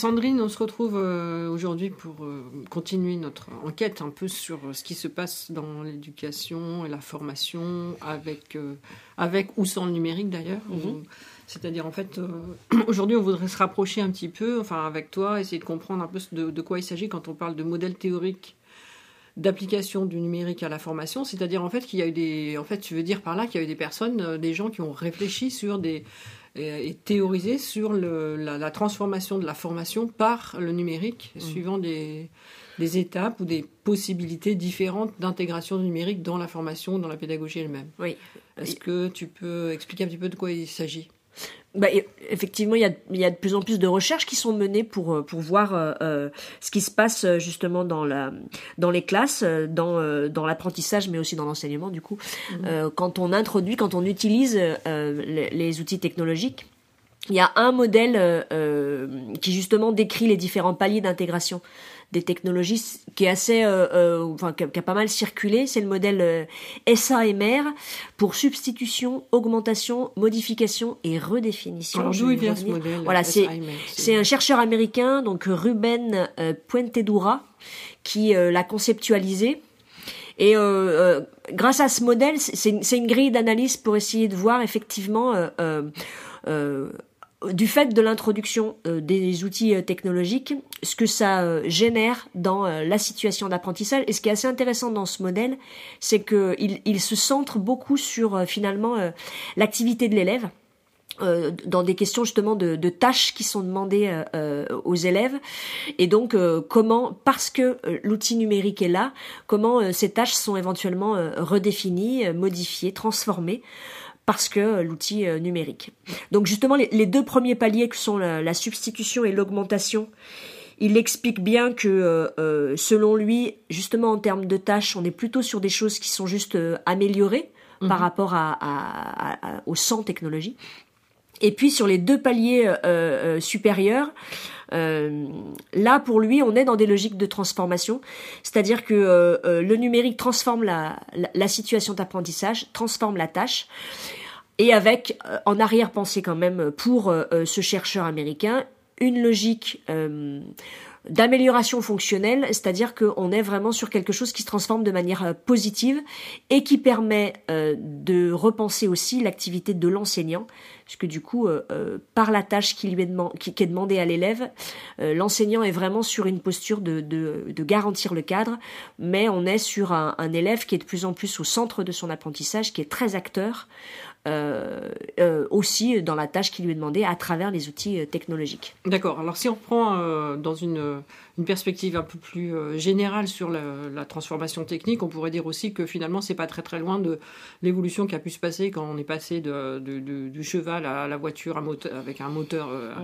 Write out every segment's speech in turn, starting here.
Sandrine, on se retrouve euh, aujourd'hui pour euh, continuer notre enquête un peu sur euh, ce qui se passe dans l'éducation et la formation, avec, avec ou sans le numérique d'ailleurs. Mhm. C'est-à-dire, en fait, aujourd'hui, on voudrait se rapprocher un petit peu, enfin, avec toi, essayer de comprendre un peu de, de quoi il s'agit quand on parle de modèle théorique d'application du numérique à la formation, c'est-à-dire en fait qu'il y a eu des, en fait, tu veux dire par là qu'il y a eu des personnes, des gens qui ont réfléchi sur des, et, théorisé sur le, la, transformation de la formation par le numérique, mmh. suivant des, des, étapes ou des possibilités différentes d'intégration du numérique dans la formation, dans la pédagogie elle-même. Oui. Est-ce que tu peux expliquer un petit peu de quoi il s'agit? Bah, effectivement, il y, a, il y, a, de plus en plus de recherches qui sont menées pour, euh, pour voir euh, euh, ce qui se passe justement dans, la, dans les classes, dans, dans l'apprentissage, mais aussi dans l'enseignement, du coup, mmh. quand on introduit, quand on utilise les, les, outils technologiques. Il y a un modèle qui justement décrit les différents paliers d'intégration des technologies qui est assez, euh, euh, enfin, qui a, pas mal circulé. C'est le modèle euh, SAMR pour substitution, augmentation, modification et redéfinition. Alors d'où il vient ce modèle Voilà, c'est c'est un chercheur américain, donc Ruben Puentedura, qui l'a conceptualisé. Et euh, grâce à ce modèle, c'est une, une, grille d'analyse pour essayer de voir effectivement euh, du fait de l'introduction euh, des outils euh, technologiques, ce que ça euh, génère dans la situation d'apprentissage. Et ce qui est assez intéressant dans ce modèle, c'est qu'il il se centre beaucoup sur finalement l'activité de l'élève. dans des questions justement de, de tâches qui sont demandées aux élèves et donc comment parce que l'outil numérique est là comment ces tâches sont éventuellement redéfinies modifiées transformées parce que euh, l'outil euh, numérique. Donc justement, les, deux premiers paliers que sont la, substitution et l'augmentation, il explique bien que euh, selon lui, justement en termes de tâches, on est plutôt sur des choses qui sont juste améliorées par mhm. rapport à, au sans technologie. Et puis sur les deux paliers supérieurs, là pour lui, on est dans des logiques de transformation, c'est-à-dire que le numérique transforme la, la situation d'apprentissage, transforme la tâche, et avec euh, en arrière-pensée quand même pour euh, euh, ce chercheur américain une logique d'amélioration fonctionnelle, c'est-à-dire qu'on est vraiment sur quelque chose qui se transforme de manière positive et qui permet de repenser aussi l'activité de l'enseignant, puisque du coup, par la tâche qui lui est, demandée à l'élève, l'enseignant est vraiment sur une posture de, de, garantir le cadre, mais on est sur un élève qui est de plus en plus au centre de son apprentissage, qui est très acteur, euh, euh, aussi dans la tâche qui lui est demandée à travers les outils euh, technologiques. D'accord. Alors si on reprend dans une, une, perspective un peu plus générale sur la, transformation technique, on pourrait dire aussi que finalement c'est pas très très loin de l'évolution qui a pu se passer quand on est passé de, du cheval à la voiture à moteur, avec un moteur. à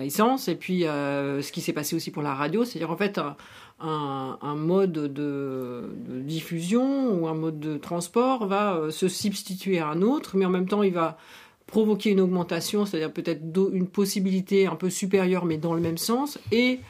essence. Et puis ce qui s'est passé aussi pour la radio, c'est-à-dire en fait un, mode de, diffusion ou un mode de transport va euh, se substituer à un autre, mais en même temps il va provoquer une augmentation, c'est-à-dire peut-être une possibilité un peu supérieure mais dans le même sens, et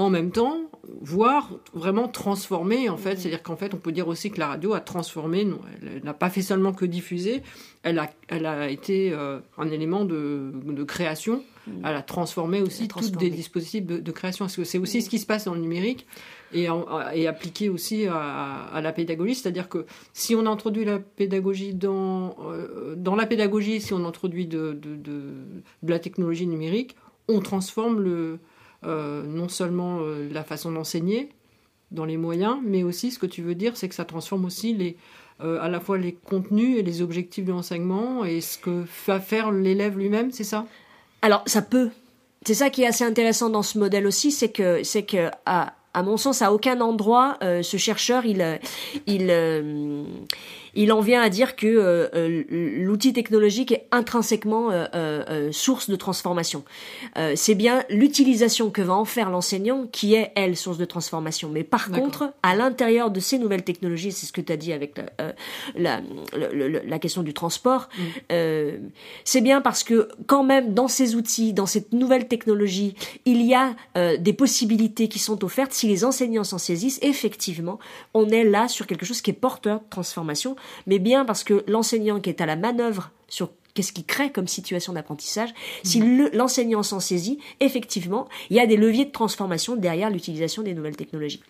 en même temps, voire vraiment transformer en fait. C'est-à-dire qu'en fait, on peut dire aussi que la radio a transformé, elle n'a pas fait seulement que diffuser, elle a, elle a été euh, un élément de, de création Mm. elle a transformé aussi tous des dispositifs de, création. C'est aussi mm. ce qui se passe dans le numérique et, et appliqué aussi à, la pédagogie. C'est-à-dire que si on introduit la pédagogie dans, euh, dans la pédagogie, si on introduit de, de, de la technologie numérique, on transforme le, non seulement euh, la façon d'enseigner dans les moyens, mais aussi ce que tu veux dire, c'est que ça transforme aussi les, à la fois les contenus et les objectifs de l'enseignement et ce que va faire l'élève lui-même, c'est ça? Alors, ça peut. C'est ça qui est assez intéressant dans ce modèle aussi, c'est que, c'est que, à, à mon sens, à aucun endroit, euh, ce chercheur, il, il, euh, il en vient à dire que euh, euh, l'outil technologique est intrinsèquement euh, source de transformation. c'est bien l'utilisation que va en faire l'enseignant qui est, elle, source de transformation. Mais par contre, à l'intérieur de ces nouvelles technologies, c'est ce que tu as dit avec la, la, la, question du transport, mm. c'est bien parce que quand même, dans ces outils, dans cette nouvelle technologie, il y a des possibilités qui sont offertes. Si les enseignants s'en saisissent, effectivement, on est là sur quelque chose qui est porteur de transformation mais bien parce que l'enseignant qui est à la manœuvre sur qu'est-ce qu'il crée comme situation d'apprentissage. Si l'enseignant s'en saisit, effectivement, il y a des leviers de transformation derrière l'utilisation des nouvelles technologies.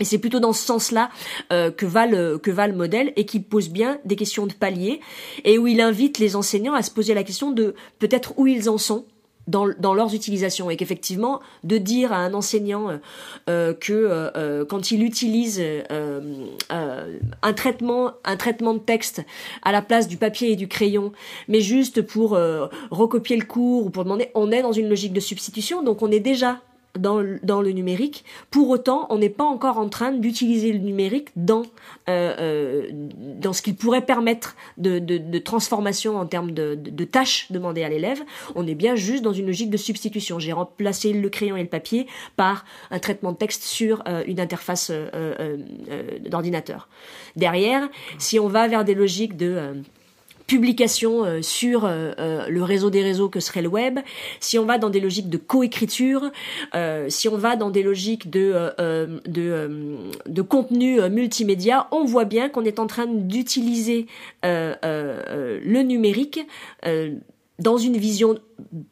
Et c'est plutôt dans ce sens-là euh, que va le que va le modèle et qui pose bien des questions de palier et où il invite les enseignants à se poser la question de peut-être où ils en sont dans, leurs utilisations. Et qu'effectivement de dire à un enseignant euh, euh que euh, quand il utilise un traitement un traitement de texte à la place du papier et du crayon mais juste pour recopier le cours ou pour demander on est dans une logique de substitution. Donc on est déjà dans, le numérique. Pour autant, on n'est pas encore en train d'utiliser le numérique dans, euh, euh, dans ce qu'il pourrait permettre de, de, transformation en termes de, tâches demandées à l'élève. On est bien juste dans une logique de substitution. J'ai remplacé le crayon et le papier par un traitement de texte sur euh, une interface d'ordinateur. Derrière, si on va vers des logiques de publication euh, sur euh, euh, le réseau des réseaux que serait le web, si on va dans des logiques de coécriture, si on va dans des logiques de, de, de contenu multimédia, on voit bien qu'on est en train d'utiliser le numérique dans une vision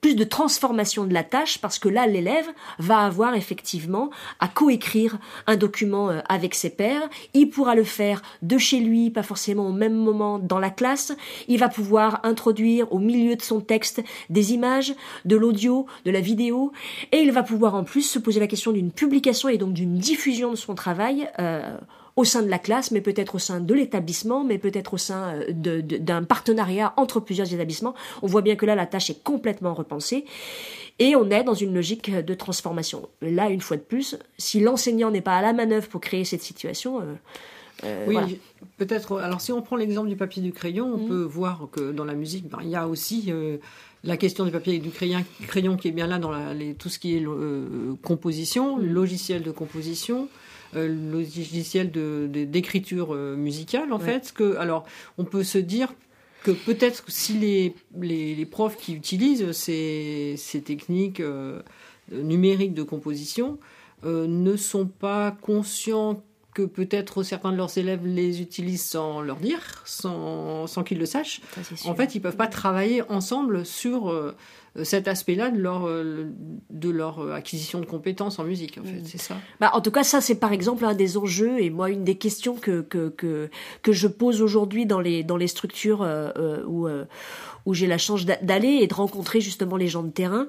plus de transformation de la tâche parce que là l'élève va avoir effectivement à coécrire un document euh, avec ses pairs, il pourra le faire de chez lui, pas forcément au même moment dans la classe, il va pouvoir introduire au milieu de son texte des images, de l'audio, de la vidéo. Et il va pouvoir en plus se poser la question d'une publication et donc d'une diffusion de son travail euh, au sein de la classe, mais peut-être au sein de l'établissement, mais peut-être au sein euh, d'un partenariat entre plusieurs établissements. On voit bien que là, la tâche est complètement repensée. Et on est dans une logique de transformation. Là, une fois de plus, si l'enseignant n'est pas à la manœuvre pour créer cette situation, euh, euh, oui, peut-être. Alors, si on prend l'exemple du papier et du crayon, on mmh. peut voir que dans la musique, ben, il y a aussi la question du papier et du crayon, crayon qui est bien là dans la, les, tout ce qui est composition, mmh. logiciel de composition. Euh, logiciel de, d'écriture euh, musicale, en fait. Que, alors, on peut se dire que peut-être si les, les, profs qui utilisent ces, ces techniques euh, numériques de composition ne sont pas conscients que peut-être certains de leurs élèves les utilisent sans leur dire, sans, sans qu'ils le sachent. en fait, ils peuvent pas travailler ensemble sur euh, cet aspect-là de leur, euh, de leur euh, acquisition de compétences en musique, en fait, mm. c'est ça? Bah, en tout cas, ça, c'est par exemple un des enjeux et moi, une des questions que, que, que, que je pose aujourd'hui dans les, dans les structures euh, où, où j'ai la chance d'aller et de rencontrer justement les gens de terrain.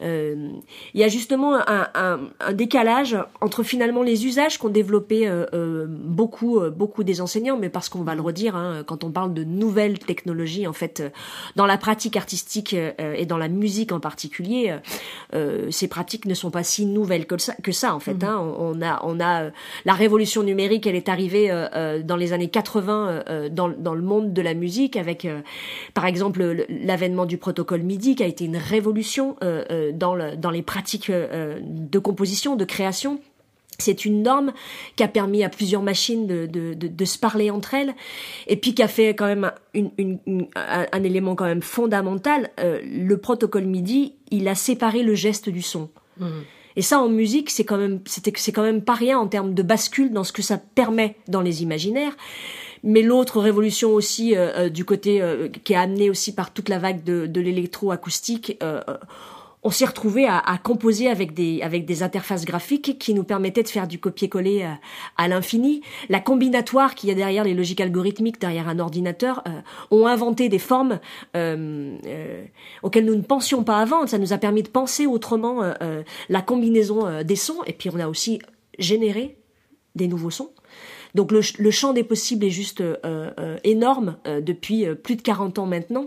Euh, il y a justement un, un, un, décalage entre finalement les usages qu'ont développé euh, euh beaucoup euh, beaucoup des enseignants, mais parce qu'on va le redire, hein, quand on parle de nouvelles technologies, en fait, euh, dans la pratique artistique et dans la musique en particulier, ces pratiques ne sont pas si nouvelles que ça, que ça en fait. Mhm. Hein. On, a on a la révolution numérique, elle est arrivée dans les années 80 dans, dans le monde de la musique avec, par exemple, l'avènement du protocole MIDI qui a été une révolution euh, euh, dans, le, dans les pratiques euh, de composition, de création. C'est une norme qui a permis à plusieurs machines de, de, de, de, se parler entre elles, et puis qui a fait quand même une, une, un, un, élément quand même fondamental. le protocole MIDI, il a séparé le geste du son. Mmh. Et ça, en musique, c'est quand même, c'est quand même pas rien en termes de bascule dans ce que ça permet dans les imaginaires. Mais l'autre révolution aussi euh, euh, du côté euh, qui est amenée aussi par toute la vague de, de l'électroacoustique, on s'est retrouvé à, à, composer avec des avec des interfaces graphiques qui nous permettaient de faire du copier-coller à, l'infini. La combinatoire qui y a derrière les logiques algorithmiques derrière un ordinateur ont inventé des formes euh, auxquelles nous ne pensions pas avant. Ça nous a permis de penser autrement la combinaison des sons et puis on a aussi généré des nouveaux sons. Donc le, le, champ des possibles est juste euh, euh, énorme euh, depuis plus de 40 ans maintenant.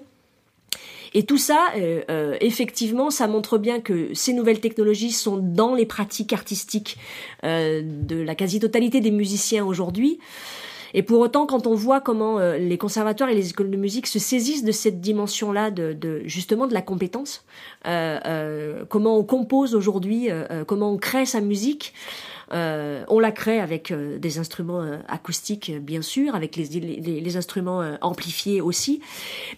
Et tout ça, euh, effectivement, ça montre bien que ces nouvelles technologies sont dans les pratiques artistiques euh, de la quasi-totalité des musiciens aujourd'hui. Et pour autant, quand on voit comment euh, les conservatoires et les écoles de musique se saisissent de cette dimension-là, de, de, justement de la compétence, comment on compose aujourd'hui, comment on crée sa musique, euh, on la crée avec euh, des instruments euh, acoustiques, bien sûr, avec les, les, les instruments amplifiés aussi,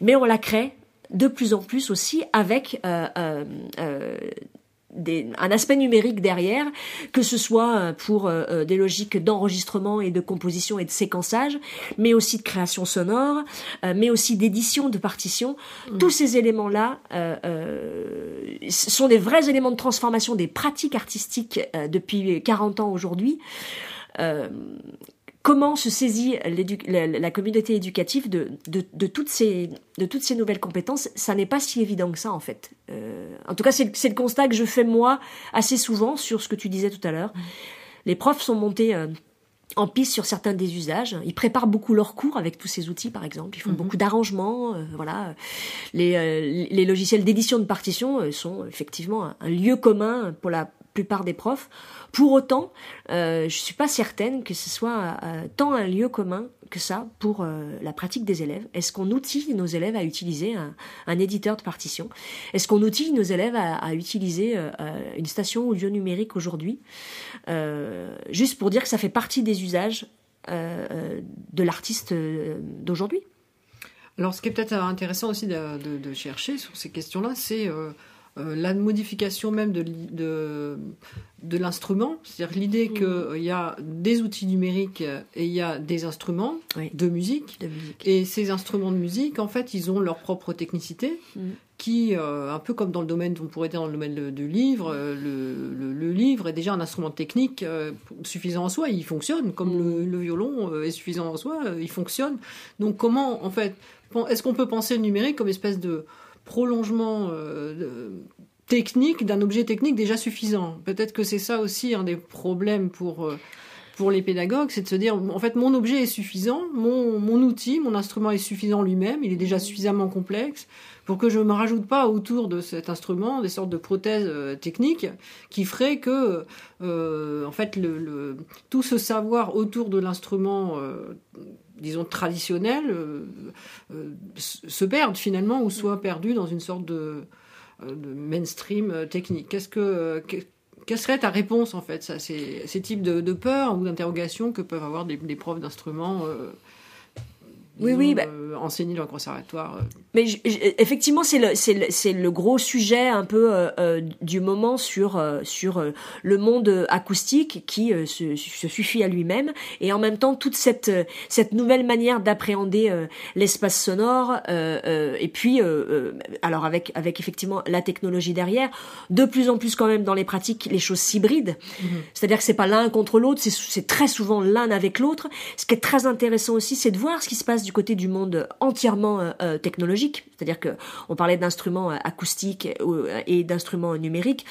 mais on la crée de plus en plus aussi avec un aspect numérique derrière, que ce soit pour des logiques d'enregistrement et de composition et de séquençage, mais aussi de création sonore, mais aussi d'édition de partitions. Mmh. Tous ces éléments-là sont des vrais éléments de transformation des pratiques artistiques depuis 40 ans aujourd'hui comment se saisit la, communauté éducative de, toutes ces, de toutes ces nouvelles compétences, ça n'est pas si évident que ça en fait. Euh, en tout cas, c'est le constat que je fais moi assez souvent sur ce que tu disais tout à l'heure. Les profs sont montés euh, en piste sur certains des usages. Ils préparent beaucoup leurs cours avec tous ces outils, par exemple. Ils font mhm. beaucoup d'arrangements. Euh, voilà, les, les logiciels d'édition de partitions sont effectivement un, lieu commun pour la plupart des profs. Pour autant, euh, je suis pas certaine que ce soit euh, tant un lieu commun que ça pour euh, la pratique des élèves. Est-ce qu'on outille nos élèves à utiliser un, éditeur de partition? Est-ce qu'on outille nos élèves à, utiliser une station audio numérique aujourd'hui? Juste pour dire que ça fait partie des usages de l'artiste d'aujourd'hui. Alors, ce qui est peut-être intéressant aussi de, de chercher sur ces questions-là, c'est la modification même de, de, de l'instrument, c'est-à-dire l'idée mmh. qu'il y a des outils numériques et il y a des instruments de, musique, Et ces instruments de musique, en fait, ils ont leur propre technicité. Mmh. qui, euh, un peu comme dans le domaine, on pourrait dire dans le domaine du livre, euh, le, le, livre est déjà un instrument technique suffisant en soi, il fonctionne, comme mmh. le, violon est suffisant en soi, il fonctionne. Donc comment, en fait, est-ce qu'on peut penser le numérique comme espèce de prolongement euh, technique d'un objet technique déjà suffisant. Peut-être que c'est ça aussi un des problèmes pour, euh, pour les pédagogues, c'est de se dire, en fait, mon objet est suffisant, mon, mon outil, mon instrument est suffisant lui-même, il est déjà suffisamment complexe pour que je ne me rajoute pas autour de cet instrument des sortes de prothèses euh, techniques qui feraient que, en fait, le, tout ce savoir autour de l'instrument disons, traditionnels euh, euh, se perdent finalement ou soient perdus dans une sorte de, euh, mainstream technique. Qu'est-ce que, quelle serait ta réponse en fait ces, ces types de, peurs ou d'interrogations que peuvent avoir des, profs d'instruments oui, oui, bah... enseigner dans le conservatoire mais effectivement, c'est le, c'est le, c'est le gros sujet un peu euh, euh du moment sur euh, sur euh, le monde acoustique qui se, se, suffit à lui-même et en même temps toute cette cette nouvelle manière d'appréhender l'espace sonore et puis alors avec avec effectivement la technologie derrière, de plus en plus quand même dans les pratiques les choses s'hybrident, mm-hmm. c'est-à-dire que c'est pas l'un contre l'autre, c'est très souvent l'un avec l'autre. Ce qui est très intéressant aussi, c'est de voir ce qui se passe du côté du monde entièrement technologique c'est-à-dire que on parlait d'instruments euh, acoustiques euh, et d'instruments numériques.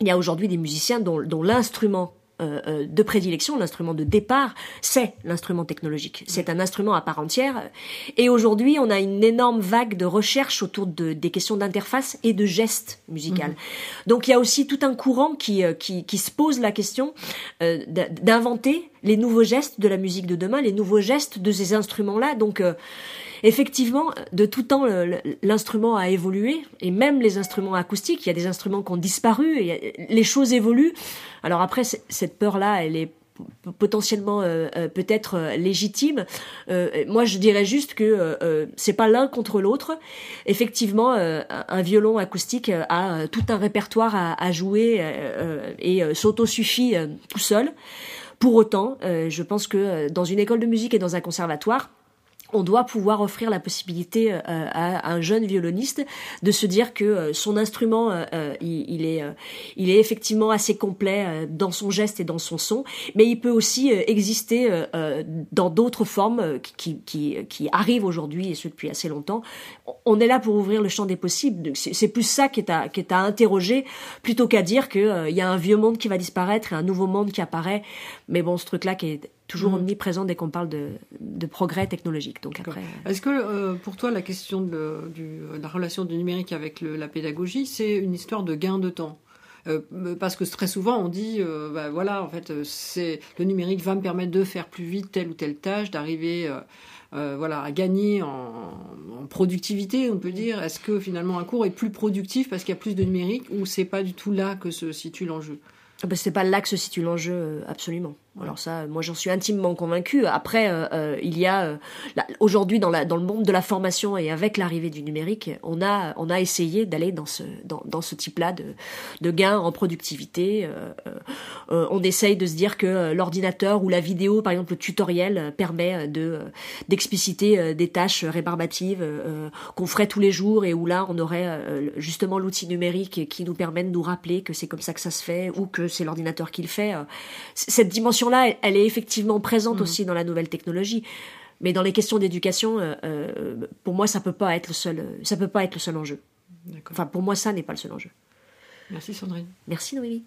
Il y a aujourd'hui des musiciens dont, l'instrument euh, de prédilection, l'instrument de départ, c'est l'instrument technologique. C'est un instrument à part entière. Et aujourd'hui, on a une énorme vague de recherche autour de, des questions d'interface et de gestes musicales. Mhm. Donc il y a aussi tout un courant qui, qui, qui se pose la question d'inventer les nouveaux gestes de la musique de demain, les nouveaux gestes de ces instruments-là. Donc effectivement, de tout temps, l'instrument a évolué, et même les instruments acoustiques, il y a des instruments qui ont disparu, et les choses évoluent. Alors après, cette peur-là, elle est potentiellement euh, euh, peut-être euh, légitime. moi, je dirais juste que c'est pas l'un contre l'autre. Effectivement, un violon acoustique a tout un répertoire à, à jouer et s'autosuffit tout seul. Pour autant, je pense que dans une école de musique et dans un conservatoire, on doit pouvoir offrir la possibilité euh, à un jeune violoniste de se dire que euh, son instrument euh, il, est il est effectivement assez complet dans son geste et dans son son. Mais il peut aussi exister dans d'autres formes qui, qui, qui arrivent aujourd'hui et ce depuis assez longtemps. On est là pour ouvrir le champ des possibles. C'est plus ça qui est à qui est à interroger plutôt qu'à dire que il y a un vieux monde qui va disparaître et un nouveau monde qui apparaît. Mais bon ce truc là qui est toujours mm. omniprésent dès qu'on parle de, de, progrès technologique. Donc après. Euh, Est-ce que euh, pour toi la question de, du, la relation du numérique avec le, la pédagogie, c'est une histoire de gain de temps? Euh, parce que très souvent on dit bah, voilà en fait c'est le numérique va me permettre de faire plus vite telle ou telle tâche d'arriver voilà à gagner en, en, productivité on peut dire est-ce que finalement un cours est plus productif parce qu'il y a plus de numérique ou c'est pas du tout là que se situe l'enjeu? C'est pas là que se situe l'enjeu, euh, absolument. Alors ça, moi j'en suis intimement convaincue. Après, euh, euh, il y a aujourd'hui dans, dans le monde de la formation et avec l'arrivée du numérique, on a, on a essayé d'aller dans ce, dans, dans ce type-là de, de gains en productivité. on essaye de se dire que l'ordinateur ou la vidéo, par exemple le tutoriel, permet de d'expliciter des tâches rébarbatives qu'on ferait tous les jours et où là on aurait justement l'outil numérique qui nous permet de nous rappeler que c'est comme ça que ça se fait ou que c'est l'ordinateur qui le fait. Euh, cette dimension-là, elle, est effectivement présente mm. aussi dans la nouvelle technologie. Mais dans les questions d'éducation, euh, euh, pour moi, ça peut pas être le seul, ça peut pas être le seul enjeu. Enfin, pour moi, ça n'est pas le seul enjeu. Merci Sandrine. Merci Noémie.